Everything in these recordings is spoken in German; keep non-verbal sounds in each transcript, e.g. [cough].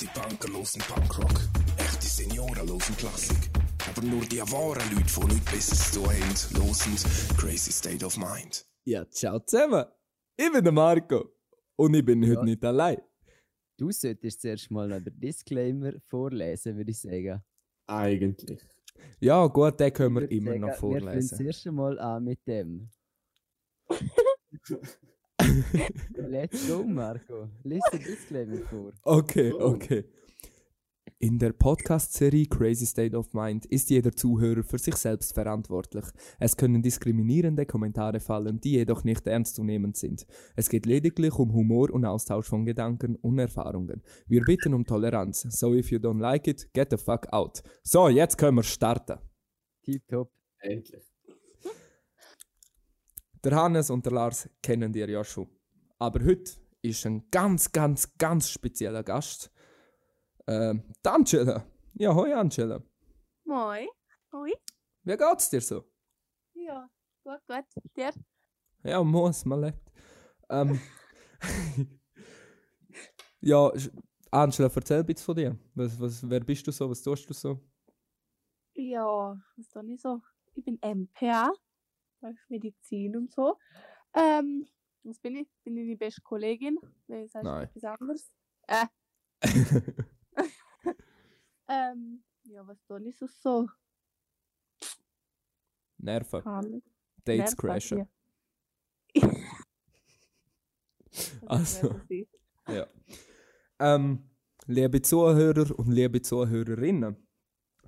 Echte Punker losen Punkrock. Echte Senioren losen Klassik. Aber nur die wahren Leute, die nichts Besseres zu haben, losen Crazy State of Mind. Ja, ciao zusammen. Ich bin der Marco. Und ich bin heute nicht allein. Du solltest zuerst mal noch den Disclaimer vorlesen, würde ich sagen. Eigentlich. Ja, gut, den können wir immer sagen, noch Wir fangen vorlesen. zuerst mal an mit dem. [laughs] Let's go, Marco. Lies den Disclaimer vor. Okay, okay. In der Podcast-Serie Crazy State of Mind ist jeder Zuhörer für sich selbst verantwortlich. Es können diskriminierende Kommentare fallen, die jedoch nicht ernstzunehmend sind. Es geht lediglich um Humor und Austausch von Gedanken und Erfahrungen. Wir bitten um Toleranz. So if you don't like it, get the fuck out. So, jetzt können wir starten. Tipptopp. Endlich. Der Hannes und der Lars kennen dir ja schon. Aber heute ist ein ganz, ganz, ganz spezieller Gast. Ähm, die Angela. Ja, hoi Angela. Moi. Hoi. Wie geht's dir so? Ja, gut, gut. Dir? Ja, muss, man lebt. Ähm, [laughs] ja, Angela, erzähl bitte von dir. Was, was, wer bist du so? Was tust du so? Ja, was doch nicht so. Ich bin MPA. Ist Medizin und so. Ähm, was bin ich? Bin ich die beste Kollegin? Nee, sagst Nein. etwas anderes? Äh, [laughs] ähm, ja, was doch nicht so so. Nerven. Kann. Dates Nerven, crashen. ja. [laughs] Also. Ja. Ähm, liebe Zuhörer und liebe Zuhörerinnen,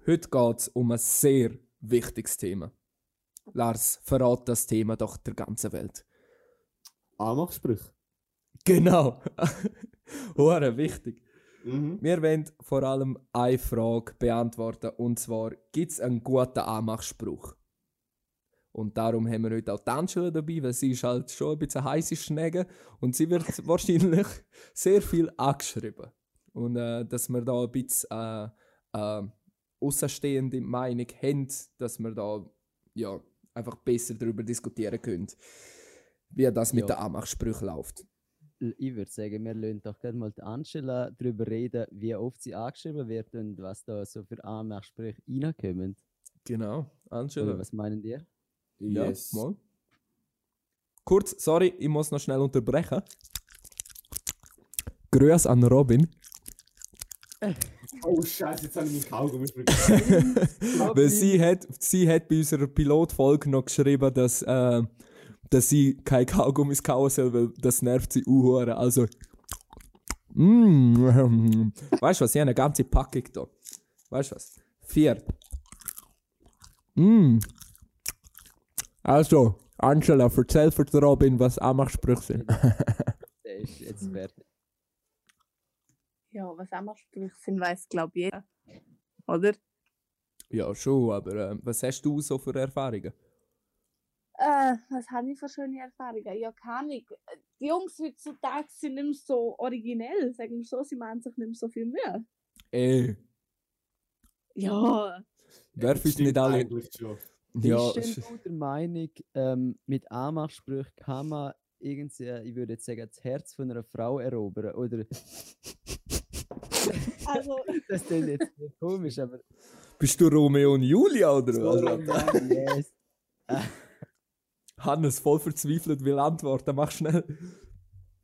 heute geht es um ein sehr wichtiges Thema. Lars, verrat das Thema doch der ganzen Welt. Anmachsprüch. Genau. [laughs] Hure wichtig. Mhm. Wir wollen vor allem eine Frage beantworten und zwar: Gibt es einen guten Anmachspruch? Und darum haben wir heute auch die Angela dabei, weil sie ist halt schon ein bisschen heiße Schnecke und sie wird [laughs] wahrscheinlich sehr viel angeschrieben. Und äh, dass wir da ein bisschen äh, äh, außenstehende Meinung haben, dass wir da ja, einfach besser darüber diskutieren können, wie das mit Ja. den Anmachsprüchen läuft. Ich würde sagen, wir lassen doch gerne mal die Angela darüber reden, wie oft sie angeschrieben wird und was da so für Anmachsprüche reinkommen. Genau, Angela. Oder was meinen ihr? Yes. Ja, mal. Kurz, sorry, ich muss noch schnell unterbrechen. Grüß an Robin. Oh Scheiße, jetzt habe ich meinen Kaugummi vergessen. [laughs] Weil sie hat, sie hat bei unserer Pilotfolge noch geschrieben, dass, äh, dass sie kein Kaugummis kauen soll, weil das nervt sie uhuere. Also. Mm, [laughs] weißt du was? Ich habe eine ganze Packung da. Weißt du was? Vier. Mm. Also, Angela, erzähl für Robin, was Anmachsprüche sind. [laughs] Der ist jetzt fertig. Ja, was Anmachsprüche sind, weiß glaube ich jeder. Oder? ja, schon, aber äh, was hast du so für Erfahrungen? Äh, was habe ich für schöne Erfahrungen? Ja, keine Ahnung. Die Jungs heutzutage sind nicht mehr so originell, sagen wir so, sie machen sich nicht mehr so viel Mühe. Ey, Ja, werf Stimmt nicht alle. Ja, denn du der Meinung, ähm, mit Anmachsprüchen kann man irgendwie, ich würde jetzt sagen, das Herz von einer Frau erobern? Oder [laughs] also, [laughs] das klingt jetzt komisch, aber. bist du Romeo und Julia oder was? Oh yes. [laughs] Hannes voll verzweifelt will antworten, mach schnell.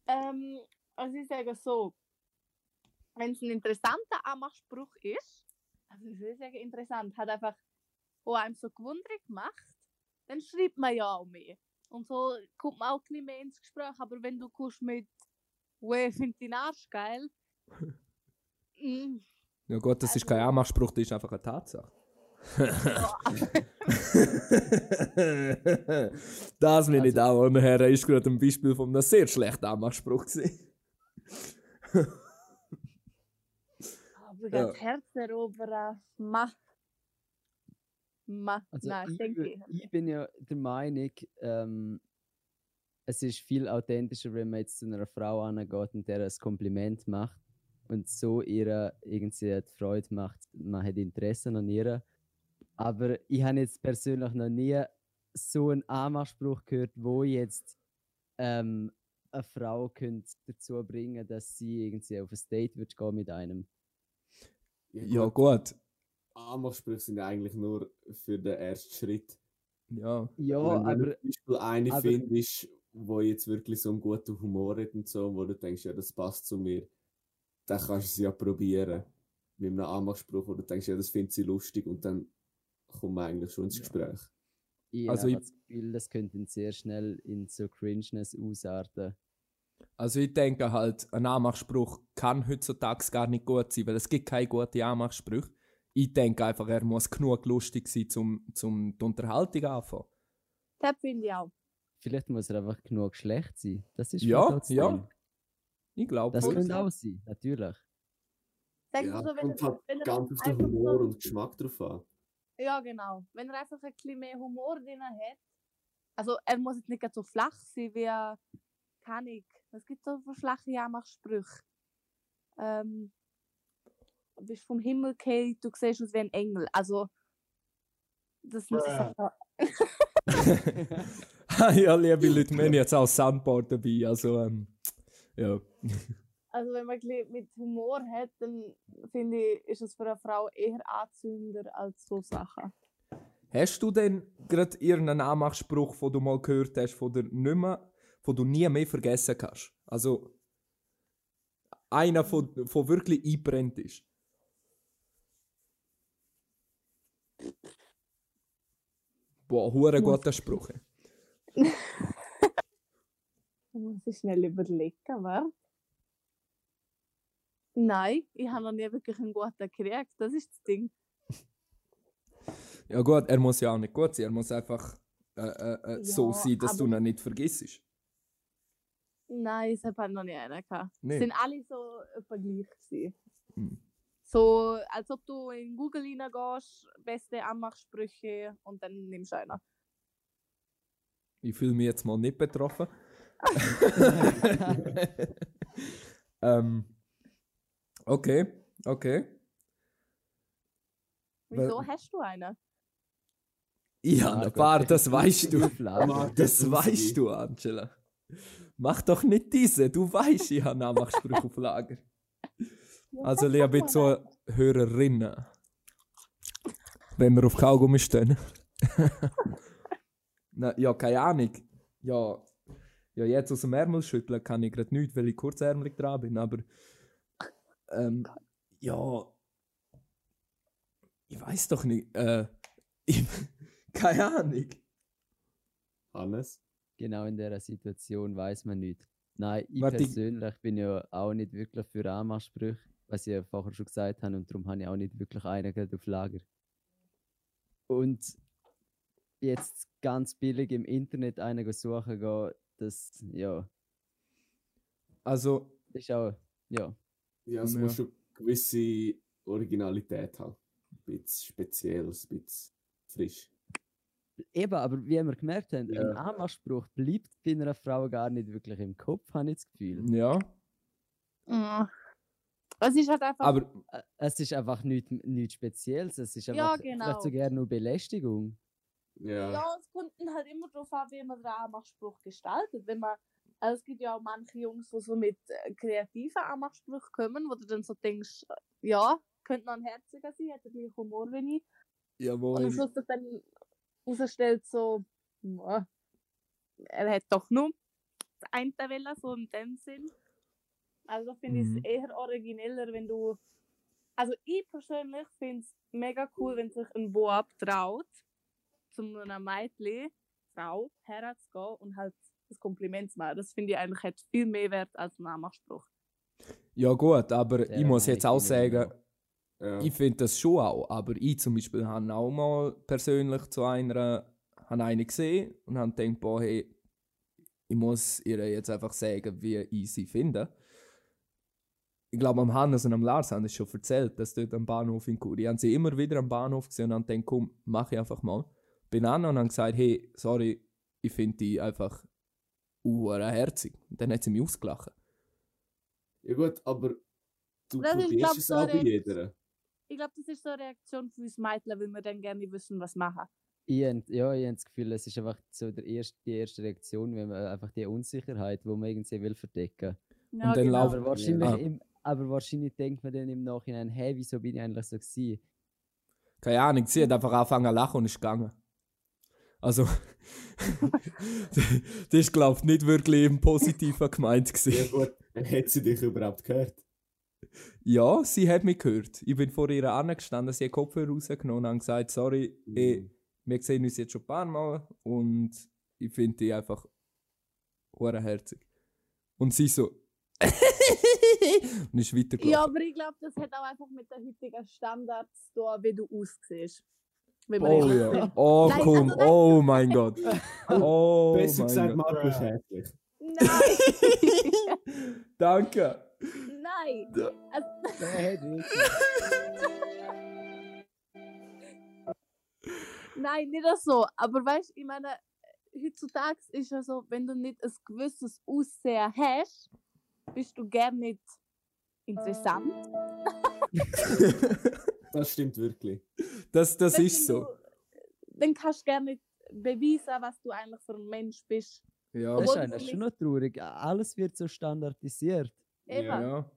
ähm, also ich sage so, wenn es ein interessanter Anmachspruch ist, also ich würde sagen interessant, hat einfach, wo einem so gewundert macht, dann schreibt man ja auch mehr. Und so kommt man auch ein bisschen mehr ins Gespräch. Aber wenn du kommst mit, «Weh, find deinen Arsch geil», mm, Ja gut, das ist kein Anmachspruch, das ist einfach eine Tatsache. [laughs] das, meine Also- Damen und Herren, ist gerade ein Beispiel von einem sehr schlechten Anmachspruch gewesen. [laughs] aber Ja. das Herz erobern, ma. Ma, Also nein, ich, denke ich. ich bin ja der Meinung, ähm, es ist viel authentischer, wenn man jetzt zu einer Frau angeht und der ein Kompliment macht und so ihr irgendwie die Freude macht, man hat Interesse an ihr. Aber ich habe jetzt persönlich noch nie so einen Anmachspruch gehört, wo jetzt ähm, eine Frau könnte dazu bringen, dass sie irgendwie auf ein Date wird gehen mit einem. Ja, gut. Anmachsprüche sind ja eigentlich nur für den ersten Schritt. Ja. Ja, Wenn du aber zum Beispiel eine aber- findest, wo jetzt wirklich so einen guten Humor hat und so, wo du denkst, ja, das passt zu mir, dann kannst du es ja probieren. Mit einem Anmachspruch, wo du denkst, ja, das findet sie lustig und dann kommt man eigentlich schon ins Gespräch. ich Also habe ich- das Gefühl, das könnte sehr schnell in so Cringeness ausarten. Also ich denke halt, ein Anmachspruch kann heutzutage gar nicht gut sein, weil es gibt keine guten Anmachsprüche. Ich denke einfach, er muss genug lustig sein, um zum die Unterhaltung anfangen. Das finde ich auch. Vielleicht muss er einfach genug schlecht sein. Das ist Ja, ja. Ich glaube, Das könnte so- auch sein, natürlich. Denkst Ja, du so, wenn kommt halt wenn ganz auf den Humor so- und Geschmack drauf an. Ja, genau. Wenn er einfach ein bisschen mehr Humor drin hat. Also, er muss jetzt nicht ganz so flach sein, wie, er- kann ich. Es gibt so für flache Anmachsprüche. Ähm, du bist vom Himmel gefallen, du siehst aus wie ein Engel. Also, das muss ich Bruh. sagen. [laughs] [laughs] ja, liebe Leute, wir haben jetzt auch Soundboard dabei, also ähm, ja. Also, wenn man mit Humor hat, dann finde ich, ist es für eine Frau eher anzünder als so Sachen. Hast du denn gerade irgendeinen Anmachspruch, den du mal gehört hast, von der nicht mehr, von du nie mehr vergessen kannst? Also einer, von, von wirklich einbrennt ist. Boah, hure guter Spruch. [laughs] muss ich schnell überlegen, was? Nein, ich habe noch nie wirklich einen guten gekriegt. Das ist das Ding. Ja gut, er muss ja auch nicht gut sein, er muss einfach äh, äh, äh, so Ja, sein, dass du ihn nicht vergisst. Nein, ich habe noch nie einen gehabt. Nee. Sind alle so etwa gleich gewesen. Hm. So, als ob du in Google reingehst, beste Anmachsprüche und dann nimmst du einen. Ich fühle mich jetzt mal nicht betroffen. [laughs] ähm, okay, okay. Wieso Weil- hast du einen? Ich habe ein Margot, paar, bitte das weißt du. [laughs] [laughs] Das weißt du, Angela. Mach doch nicht diese. Du weißt, ich habe Nachmachsprüche auf Lager. Also, liebe doch mal. Zuhörerinnen, wenn wir auf Kaugummi stehen. Na, ja, keine Ahnung. Ja, ja, jetzt aus dem Ärmel schütteln kann ich gerade nicht, weil ich kurzärmelig dran bin, aber ähm, ja, ich weiß doch nicht. Äh, [laughs] ich, keine Ahnung. Hannes? Genau in dieser Situation weiß man nicht. Nein, ich Warte, ich- persönlich bin ja auch nicht wirklich für Anmachsprüche, was ich ja vorher schon gesagt habe, und darum habe ich auch nicht wirklich einen gerade auf Lager. Und jetzt ganz billig im Internet einen suchen gehen, das, ja, Also, das ist auch, ja. Ja, es Ja. muss schon gewisse Originalität haben. Ein bisschen speziell, ein bisschen frisch. Eben, aber wie wir gemerkt haben, Ja. ein Anmachspruch bleibt bei einer Frau gar nicht wirklich im Kopf, habe ich das Gefühl. ja, Mm. Es ist halt einfach. aber Ä- Es ist einfach nichts nichts Spezielles, es ist Ja, einfach genau. vielleicht sogar nur Belästigung. Ja. Ja, es kommt halt immer darauf an, wie man den Anmachspruch gestaltet. Wenn man, also es gibt ja auch manche Jungs, die so mit äh, kreativen Anmachsprüchen kommen, wo du dann so denkst, äh, ja, könnte noch ein herziger sein, hat den gleichen Humor wie ich. Und am jawohl. Schluss dann herausstellt, so, ja, er hat doch nur das eine Welle, so in dem Sinn. Also finde ich Mhm. es eher origineller, wenn du. Also ich persönlich finde es mega cool, wenn sich ein Boab traut, zu einer Mädchen, Frau, herzugehen und halt das Kompliment zu machen. Das finde ich eigentlich hat viel mehr Wert als ein Anmachspruch. Ja gut, aber Der ich muss jetzt auch sagen, ja. ich finde das schon auch, aber ich zum Beispiel habe auch mal persönlich zu einer, habe eine gesehen und habe gedacht, boah, hey, ich muss ihr jetzt einfach sagen, wie ich sie finde. Ich glaube, am Hannes und am Lars haben es schon erzählt, dass dort am Bahnhof in Chur, ich habe sie immer wieder am Bahnhof gesehen und habe gedacht, komm, mach ich einfach mal. Bin an und habe gesagt, hey, sorry, ich finde die einfach herzig. Und dann hat sie mich ausgelacht. ja gut, aber du Das ist, probierst glaub, es so auch bei jeder. Ich glaube, das ist so eine Reaktion für uns Mädchen, weil wir dann gerne wissen, was machen. Ich, hab- ja, ich habe das Gefühl, es ist einfach so der erste, die erste Reaktion, wenn man einfach die Unsicherheit, die man irgendwie will verdecken. Ja, dann genau. Aber wahrscheinlich, Ah. im, aber wahrscheinlich denkt man dann im Nachhinein, hey, wieso bin ich eigentlich so gewesen? Keine Ahnung, sie hat einfach angefangen zu lachen und ist gegangen. Also, [laughs] das ist, glaube ich, nicht wirklich im Positiven gemeint. Ja Gewesen. gut, hat sie dich überhaupt gehört? Ja, sie hat mich gehört. Ich bin vor ihr angestanden, sie hat Kopfhörer rausgenommen und gesagt, sorry, eh, Mhm. wir sehen uns jetzt schon ein paar Mal und ich finde die einfach herzig. Und sie so [laughs] und ist weitergelaufen. Ja, aber ich glaube, das hat auch einfach mit den heutigen Standards zu tun, wie du aussiehst. Wenn man Oh ja. [laughs] Oh komm, also oh mein Gott. [laughs] Oh Besser mein gesagt, Gott. Marco ist hässlich. Nein! [laughs] Danke. Nein! Also, nein, nicht so. Aber weißt du, ich meine, heutzutage ist ja so, wenn du nicht ein gewisses Aussehen hast, bist du gern nicht interessant. Das stimmt wirklich. Das, das Wenn ist du- so. Dann kannst du gerne nicht beweisen, was du eigentlich für ein Mensch bist. Ja. Das ist eigentlich du schon noch traurig. Alles wird so standardisiert. Eben. ja.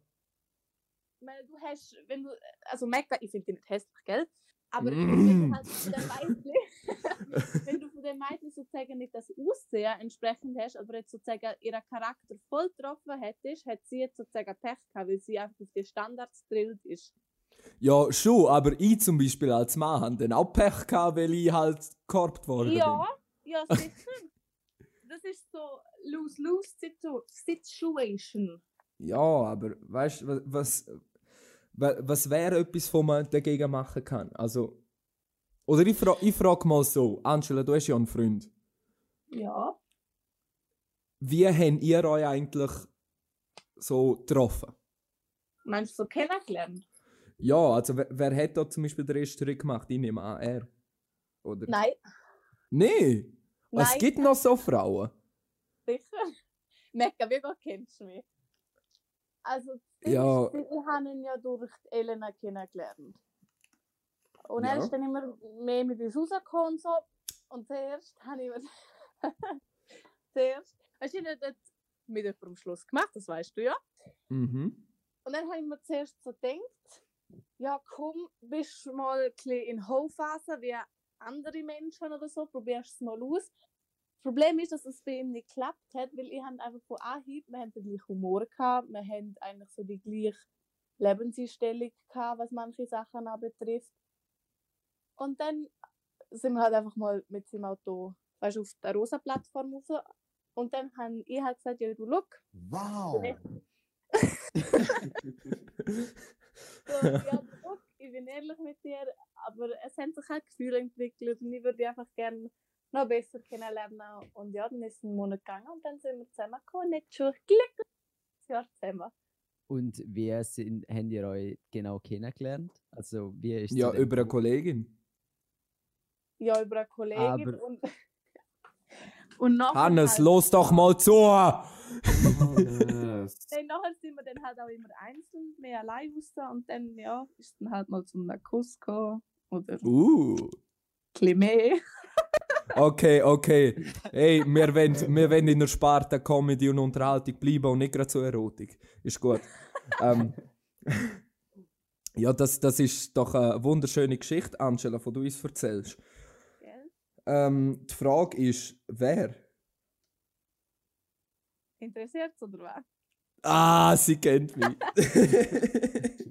Ich meine, du hast, wenn du, also Mecca, ich finde die nicht hässlich, gell? Aber Mm. [laughs] wenn du halt von den Mädchen, [laughs] wenn du von den Mädchen sozusagen nicht das Aussehen entsprechend hast, aber jetzt sozusagen ihren Charakter voll getroffen hättest, hat sie jetzt sozusagen Pech gehabt, weil sie einfach auf die Standards drillt ist. Ja, schon, aber ich zum Beispiel als Mann habe dann auch Pech gehabt, weil ich halt gekorbt worden Ja, ja, sicher. Das ist so lose-lose situ Situation. bin. Ja, aber weißt du, was, was, was wäre etwas, was man dagegen machen kann? Also, oder ich, fra ich frage mal so, Angela, du hast ja einen Freund. Ja. Wie habt ihr euch eigentlich so getroffen? Meinst du so kennengelernt? Ja, also wer, wer hat da zum Beispiel den Schritt gemacht? Ich nehme an, er. Oder? Nein. Nee. Es Nein. gibt noch so Frauen. Sicher? [laughs] Mecca, wie gut kennst du mich? Also, Ja. ist, ich habe ihn ja durch Elena kennengelernt. Und Ja. er ist dann immer mehr mit uns rausgekommen und so. Und zuerst habe ich mir. [laughs] zuerst. Hast du nicht mit jemandem Schluss gemacht, das weißt du ja. Mhm. Und dann habe ich mir zuerst so gedacht, ja komm, bist mal ein bisschen in Hochphase wie andere Menschen oder so, probierst es mal aus. Das Problem ist, dass es bei ihm nicht geklappt hat, weil ich einfach von Anhieb, wir haben den gleichen Humor gehabt, wir haben eigentlich so die gleiche Lebenseinstellung gehabt, was manche Sachen anbetrifft. Und dann sind wir halt einfach mal mit seinem Auto, weißt du, auf der Rosa-Plattform raus. Und dann habe ich halt gesagt, ja du, look, Wow. [laughs] So, ja, guck, ich bin ehrlich mit dir, aber es haben sich halt Gefühle entwickelt und ich würde dich einfach gerne noch besser kennenlernen. Und ja, dann ist es ein Monat gegangen und dann sind wir zusammengekommen und jetzt schon glücklich ein Jahr zusammen. Und wie sind, habt ihr euch genau kennengelernt? Also, wie ist Ja, über eine Kollegin. Ja, über eine Kollegin Aber- und, [laughs] und Hannes, halt, los doch mal zu! [laughs] Yes. Nein, nachher sind wir dann halt auch immer einzeln, mehr allein raus und dann, ja, ist dann halt mal zum Kuss gekommen oder Uh. mehr. [laughs] Okay, okay. Hey, wir wollen, wir wollen in der Sparte Comedy und Unterhaltung bleiben und nicht gerade so Erotik. Ist gut. ähm, [laughs] ja, das, das ist doch eine wunderschöne Geschichte, Angela, die du uns erzählst. Ähm, die Frage ist, wer? Interessiert oder was? Ah, sie kennt mich. [laughs]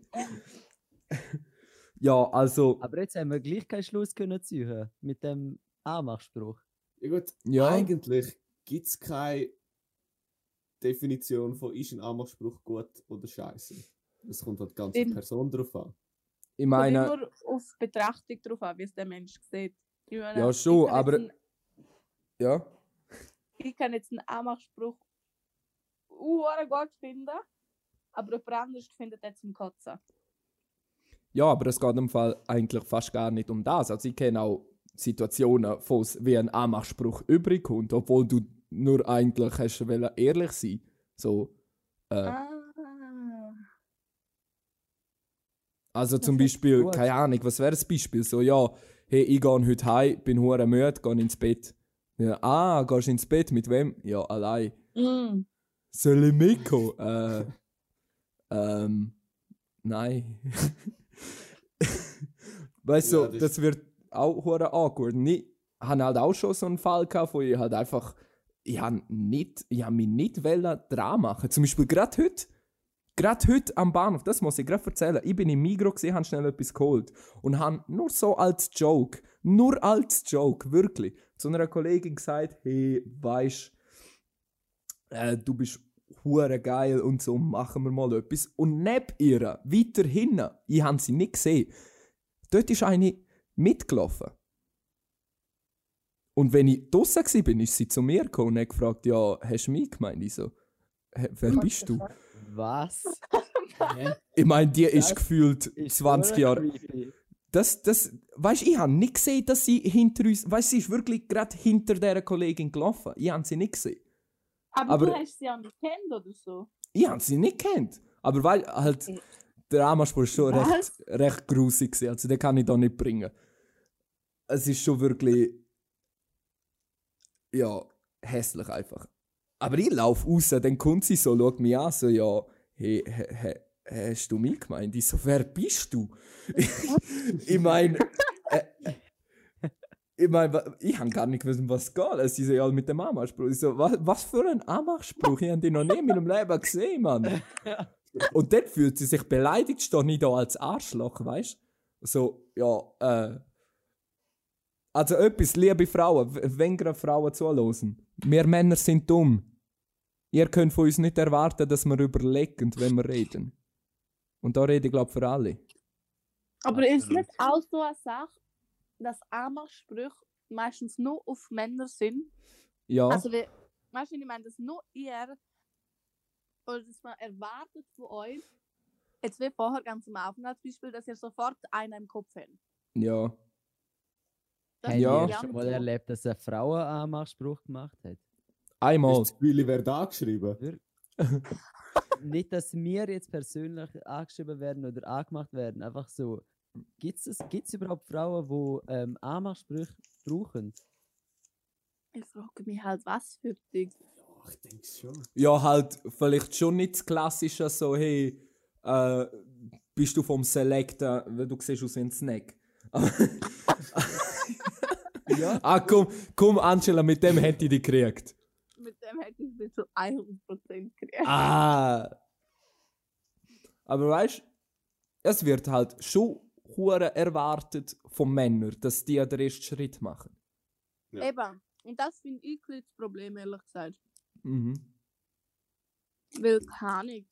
ja, also, Aber jetzt haben wir gleich keinen Schluss können ziehen mit dem Anmachspruch. Ja gut, Ja. eigentlich gibt es keine Definition von ist ein Anmachspruch gut oder scheiße. Es kommt halt ganz auf. Person drauf an. ich Kommt meine, immer auf Betrachtung drauf an, wie es der Mensch sieht. Meine, Ja, schon, aber- einen- ja. Ich kann jetzt einen Anmachspruch uh, gut finden, aber jemand anderes findet den zum Kotzen. Ja, aber es geht im Fall eigentlich fast gar nicht um das. Also ich kenne auch Situationen, wo es wie ein Anmachspruch übrig kommt, obwohl du nur eigentlich hast ehrlich sein. So, äh, Ah. Also zum Beispiel, gut. keine Ahnung, was wäre das Beispiel? So, ja, hey, ich gehe heute heim, bin hure müde, gehe ins Bett. Ja, ah, gehst du ins Bett mit wem? Ja, allein. Mm. Soll ich mitkommen? [laughs] äh, ähm, nein. [laughs] weißt du, Ja, so, das- das wird auch hure awkward. Ich habe halt auch schon so einen Fall gehabt, wo ich halt einfach, ich habe nicht, ich habe mich nicht wollen dran machen. Zum Beispiel gerade heute, gerade heute am Bahnhof, das muss ich gerade erzählen. Ich bin im Migros gesehen, habe schnell etwas geholt und habe nur so als Joke, nur als Joke, wirklich, zu einer Kollegin gesagt, hey, weißt, äh, du bist hure geil und so, machen wir mal etwas. Und neben ihr, weiter hinten, ich habe sie nicht gesehen, dort ist eine mitgelaufen. Und wenn ich draußen war, bin, ist sie zu mir gekommen und hat gefragt, ja, hast du mich gemeint? Ich so, «Hä, wer bist du? Was? [laughs] Ich meine, die ist Das gefühlt Ist 20 hure Jahre. creepy. Das, das, weißt ich habe nicht gesehen, dass sie hinter uns, weißt sie ist wirklich gerade hinter dieser Kollegin gelaufen. Ich habe sie nicht gesehen. Aber, Aber- du hast sie auch nicht kennt oder so. Ich habe sie nicht kennt. Aber weil halt der Amaspur ist schon recht, Was? recht grusig gewesen. Also den kann ich da nicht bringen. Es ist schon wirklich ja hässlich einfach. Aber ich laufe raus, dann kommt sie so, schaut mich an, so ja, hey, he, he, hast du mich gemeint? Ich so, wer bist du? [laughs] ich meine, ich meine, ich habe gar nicht gewusst, um was es geht. Sie so, ja, mit dem Amachspruch. Ich so, was, was für ein Amachspruch? Ich habe den noch nie in meinem Leben gesehen, Mann. [laughs] Und dann fühlt sie sich beleidigt, stehe ich da als Arschloch, weißt du? So, ja, äh. Also etwas, liebe Frauen, wenn gerade Frauen zuhören. Wir Männer sind dumm. Ihr könnt von uns nicht erwarten, dass wir überlegen, wenn wir reden. Und da rede ich, glaube für alle. Aber ist Absolut. nicht auch so eine Sache, dass Amachsprüche meistens nur auf Männer sind? Ja, Also, wie, weißt du, ich meine, dass nur ihr oder dass man erwartet von euch, jetzt wie vorher ganz am Anfang als Beispiel, dass ihr sofort einen im Kopf habt. ja. Das Habt Ja. schon nicht mal erlebt, dass eine Frau einen Anmachspruch gemacht hat? Einmal. Ist Willi wer angeschrieben? [laughs] Nicht, dass wir jetzt persönlich angeschrieben werden oder angemacht werden, einfach so. Gibt es gibt's überhaupt Frauen, die ähm, Anmachsprüche brauchen? Ich frage mich halt, was für dich. Ja, ich denke schon. Ja, halt, vielleicht schon nicht das Klassische, so, hey, äh, bist du vom Selector, weil du siehst aus wie ein Snack. [laughs] Ja. ah, komm, komm, Angela, mit dem hätte ich dich gekriegt. Mit dem hätte ich mich zu 100% gekriegt. Ah. Aber weißt es wird halt schon hure erwartet von Männern, dass die den ersten Schritt machen. Ja. Eben. Und das finde ich ein das Problem, ehrlich gesagt. Mhm. Weil, keine Ahnung.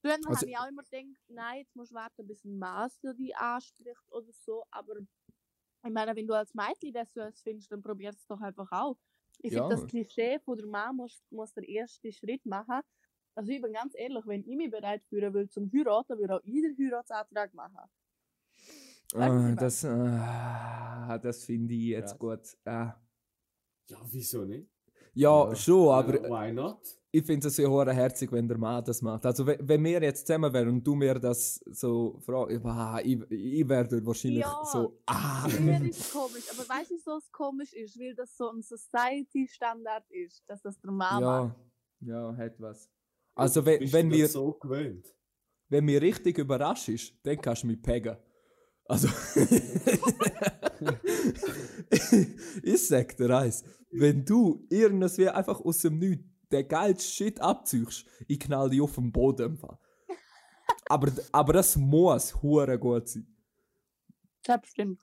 Früher Also- habe ich auch immer gedacht, nein, jetzt musst du warten, bis ein Master dich anspricht oder so. Aber ich meine, wenn du als Mädchen das so etwas findest, dann probier es doch einfach auch. Ich Ja. finde, das Klischee von der Mann muss, muss der erste Schritt machen. Also ich bin ganz ehrlich, wenn ich mich bereit fühlen will zum Heiraten, würde auch ich den Heiratsantrag machen. Ah, das ah, das finde ich jetzt Krass. gut. Ah. Ja, wieso nicht? Ja, Ja. schon, aber Ja, why not? ich finde es ja hure herzig, wenn der Mann das macht. Also wenn, wenn wir jetzt zusammen wären und du mir das so fragst, ah, ich, ich wäre wahrscheinlich Ja. so, ah. Mich ist es komisch, aber weißt du, wieso es komisch ist? Weil das so ein Society-Standard ist, dass das der Mann macht. Ja, ja, hat was. Also wenn, Bist wenn, du wir, so gewöhnt? wenn mir richtig überrascht ist, dann kannst du mich peggen. Also [laughs] ich sag dir eins, wenn du irgendwie einfach aus dem Nichts den geilsten Shit abziehst, ich knall dich auf den Boden. Aber, aber das muss hure gut sein. Das [laughs] stimmt.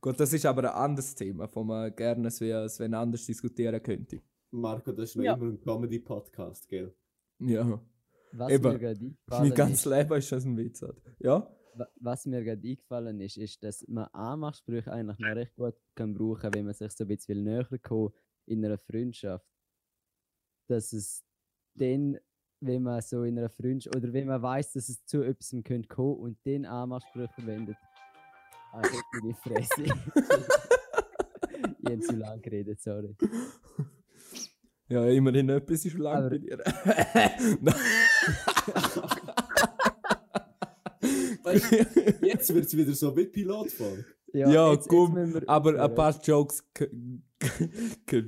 Gut, das ist aber ein anderes Thema, wo man gerne Sven, anders diskutieren könnte. Marco, das ist noch Ja. immer ein Comedy-Podcast, gell? Was Ja, mir Eben. gerade [laughs] mein eingefallen ganzes ist, Leben ist das ein Witz. halt. Ja? wa- was mir gerade eingefallen ist, ist, dass man Anmachsprüche eigentlich noch recht gut kann brauchen, wenn man sich so ein bisschen näher kommt in einer Freundschaft. Dass es dann, wenn man so in einer Freundschaft, oder wenn man weiß, dass es zu etwas könnte kommen und den Anmachsprüche verwendet. Ah, ich hab die Fresse. ich habe zu lange geredet, sorry. Ja, immerhin etwas ist lang Aber- bei dir. [laughs] Jetzt wird es wieder so wie Pilotfolge. Ja, jetzt- jetzt komm, müssen wir Aber ein paar Jokes können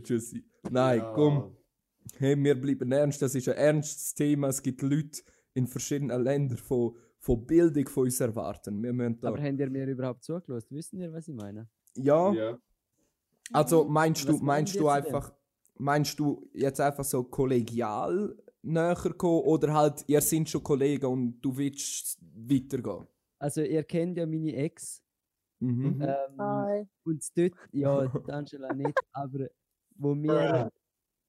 schon sein. Nein, Ja. komm. Hey, wir bleiben ernst. Das ist ein ernstes Thema. Es gibt Leute in verschiedenen Ländern, von, von Bildung von uns erwarten. Wir müssen da. Aber habt ihr mir überhaupt zugelassen? Wissen ihr, was ich meine? ja, Ja. also meinst du, Was meinst du jetzt denn? einfach, meinst du jetzt einfach so kollegial näher kommen oder halt, ihr seid schon Kollegen und du willst weitergehen? Also, ihr kennt ja meine Ex. Mhm. Ähm, Hi. Und dort, ja, Angela nicht, [laughs] aber wo wir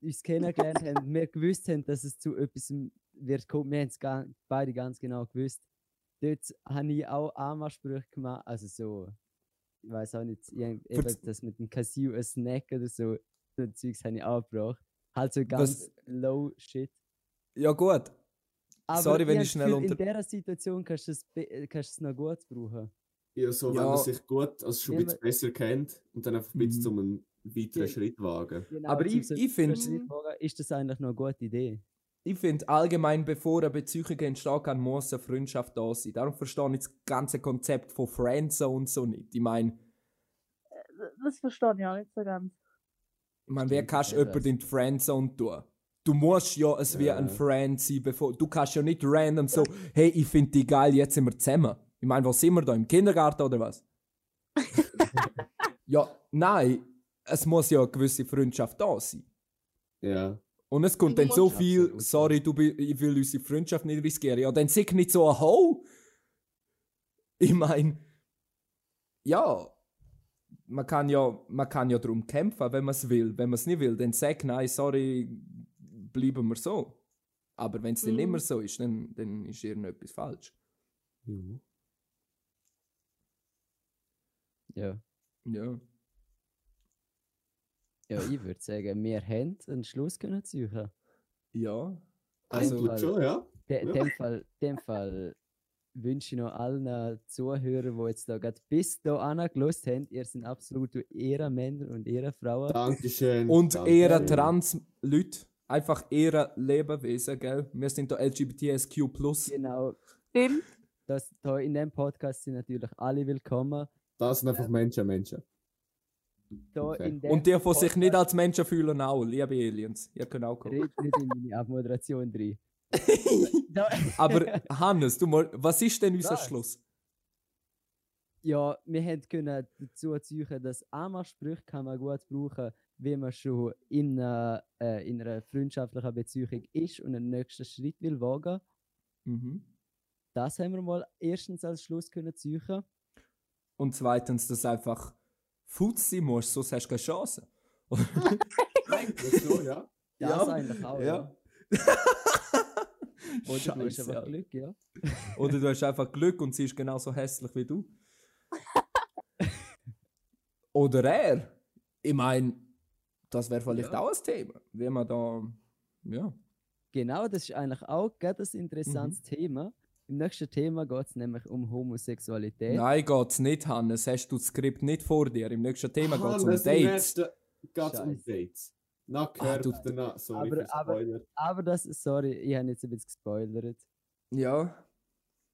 uns kennengelernt haben, wir gewusst haben, dass es zu etwas wird kommen, wir haben es ga- beide ganz genau gewusst. Dort habe ich auch Anmachsprüche gemacht, also so, ich weiß auch nicht, irgend- eben das mit dem Casio, ein Snack oder so, so ein Zeugs habe ich auch gebracht. Halt so ganz low shit. Ja, gut. Aber Sorry, wenn ich schnell Gefühl, unter- In dieser Situation kannst du es äh, kannst du es noch gut brauchen. Ja, so, wenn Ja. man sich gut, also schon ein bisschen besser kennt und dann einfach ein bisschen Mhm. zum einen weiteren Ja. Schritt wagen. Genau, Aber ich- ich find- Schritt wagen, Ist das eigentlich noch eine gute Idee? Ich finde allgemein, bevor eine Beziehung entstehen kann, muss eine Freundschaft da sein. Darum verstehe ich das ganze Konzept von Friendzone und so nicht. Ich meine, Das verstehe ich auch nicht so ganz. ich mein, wer kannst jemanden in die Friendzone tun? Du musst ja es wie ein Friend sein, bevor. Du kannst ja nicht random so, hey, ich finde die geil, jetzt sind wir zusammen. Ich meine, wo sind wir da? Im Kindergarten oder was? [laughs] ja, nein, es muss ja eine gewisse Freundschaft da sein. Ja. Und es kommt dann so viel, sorry, du, ich will unsere Freundschaft nicht riskieren. Ja, dann sag nicht so ein Ho. Ich meine, ja, man kann ja, man kann ja darum kämpfen, wenn man es will. Wenn man es nicht will, dann sag nein, sorry, bleiben wir so. Aber wenn es dann Mhm. nicht mehr so ist, dann, dann ist irgendetwas falsch. ja. Ja. Ja. Ja, ich [laughs] würde sagen, wir haben einen Schluss können suchen. Ja. Also, Also, tut schon, ja. De, Ja. dem Fall, dem Fall wünsche ich noch allen Zuhörern, die jetzt da gerade bis da angelost haben, ihr seid absolut Ehrenmänner und Ehrenfrauen. Dankeschön. und Dankeschön. Trans-Leute, einfach eher Lebewesen, gell? Wir sind da LGBTSQ+. Genau, Stimmt. das, da in dem Podcast sind natürlich alle willkommen. Das sind einfach Menschen, Menschen. Da Okay. in dem Und die, die sich nicht als Menschen fühlen, auch, liebe Aliens. Ihr könnt auch kommen. Red nicht in meine Abmoderation drin. [laughs] Aber Hannes, du mal, was ist denn unser Was? Schluss? Ja, wir haben können dazu ziehen, dass Anmachsprüche kann man gut brauchen, wenn man schon in einer, äh, in einer freundschaftlichen Beziehung ist und einen nächsten Schritt will wagen. Mhm. Das haben wir mal erstens als Schluss können ziehen. Und zweitens, dass du einfach Fuß sein musst, sonst hast du keine Chance. Eigentlich so, ja. Das Ja, eigentlich auch, ja. ja. [laughs] Oder du hast einfach Alter. Glück, ja. Oder du hast einfach Glück und sie ist genauso hässlich wie du. Oder er. Ich meine, das wäre vielleicht Ja. auch ein Thema. Wie man da. Ja. Genau, das ist eigentlich auch gerade ein interessantes Mhm. Thema. Im nächsten Thema geht es nämlich um Homosexualität. Nein, geht's nicht, Hannes. Hast du das Skript nicht vor dir? Im nächsten Thema geht es um Dates. nächsten geht's um. Dates. Na, Ah, gehört du- danach. Sorry Aber- aber-. Aber das, sorry, ich habe jetzt ein bisschen gespoilert. Ja,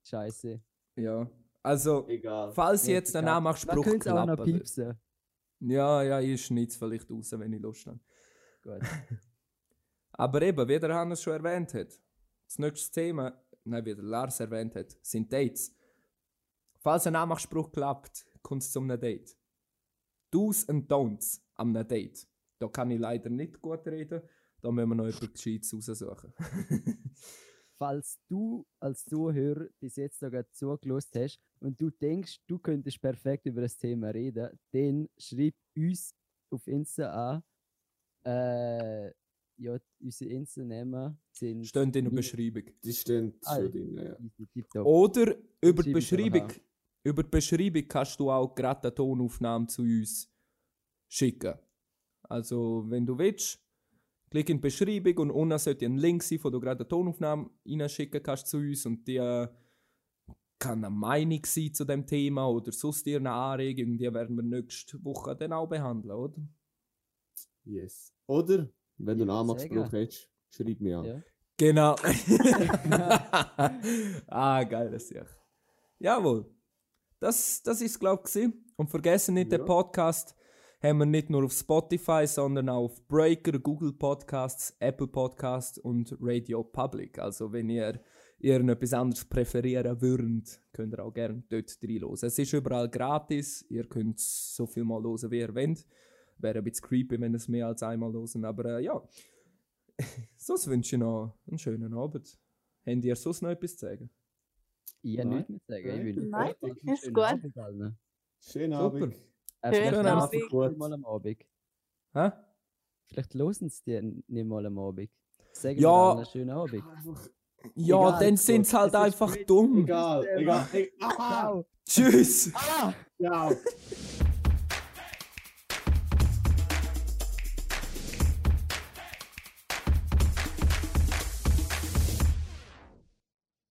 Scheiße. ja. Also, Egal. falls jetzt ein egal. Nachmachspruch Man könnte es auch noch klappen piepsen. Ja, ja, ich schneid's vielleicht raus, wenn ich Lust habe. Gut. [laughs] Aber eben, wie der Hannes schon erwähnt hat, das nächste Thema, nein, wie der Lars erwähnt hat, sind Dates. Falls ein Nachmachspruch klappt, kommt es zu einem Date. Do's und Don'ts am einem Date. Da kann ich leider nicht gut reden, da müssen wir noch etwas Gescheites raussuchen. [laughs] Falls du als Zuhörer bis jetzt sogar zugelost hast und du denkst, du könntest perfekt über das Thema reden, dann schreib uns auf Insta an. Äh, ja, unsere Insta-Namen sind Stehen in der Beschreibung. Die stehen Ah, schon drin, ja. Oder über die Schreib es Beschreibung, über die Beschreibung kannst du auch gerade eine Tonaufnahme zu uns schicken. Also, wenn du willst, klick in die Beschreibung und unten sollte ein Link sein, wo du gerade eine Tonaufnahme reinschicken kannst zu uns und die kann eine Meinung sein zu dem Thema oder sonst dir eine Anregung, die werden wir nächste Woche dann auch behandeln, oder? Yes. Oder, wenn du einen Anmachspruch hast, schreib mir an. Ja. Genau. [laughs] [laughs] ah, geil, das ist ja. Jawohl. Das, das ist glaube ich. Und vergessen nicht, Ja. den Podcast haben wir nicht nur auf Spotify, sondern auch auf Breaker, Google Podcasts, Apple Podcasts und Radio Public. Also wenn ihr irgendetwas anderes präferieren würdet, könnt ihr auch gerne dort reinhören. Es ist überall gratis, ihr könnt so viel mal hören, wie ihr wollt. Wäre ein bisschen creepy, wenn ihr es mehr als einmal hören, aber äh, ja. [laughs] sonst wünsche ich noch einen schönen Abend. Habt ihr sonst noch etwas zu sagen? Ich habe Nein. nichts mehr zu sagen. Ich Nein. will Nein, ist schönen gut. Abend. Schönen Super. Äh, vielleicht hören sie mal am Abend. Hä? Vielleicht hören sie die nicht mal am Abend. Sagen Ja. einen schönen Abend. Ja, Egal, dann sind sie halt einfach dumm. egal, egal. Ey, ah. Tschüss! ciao.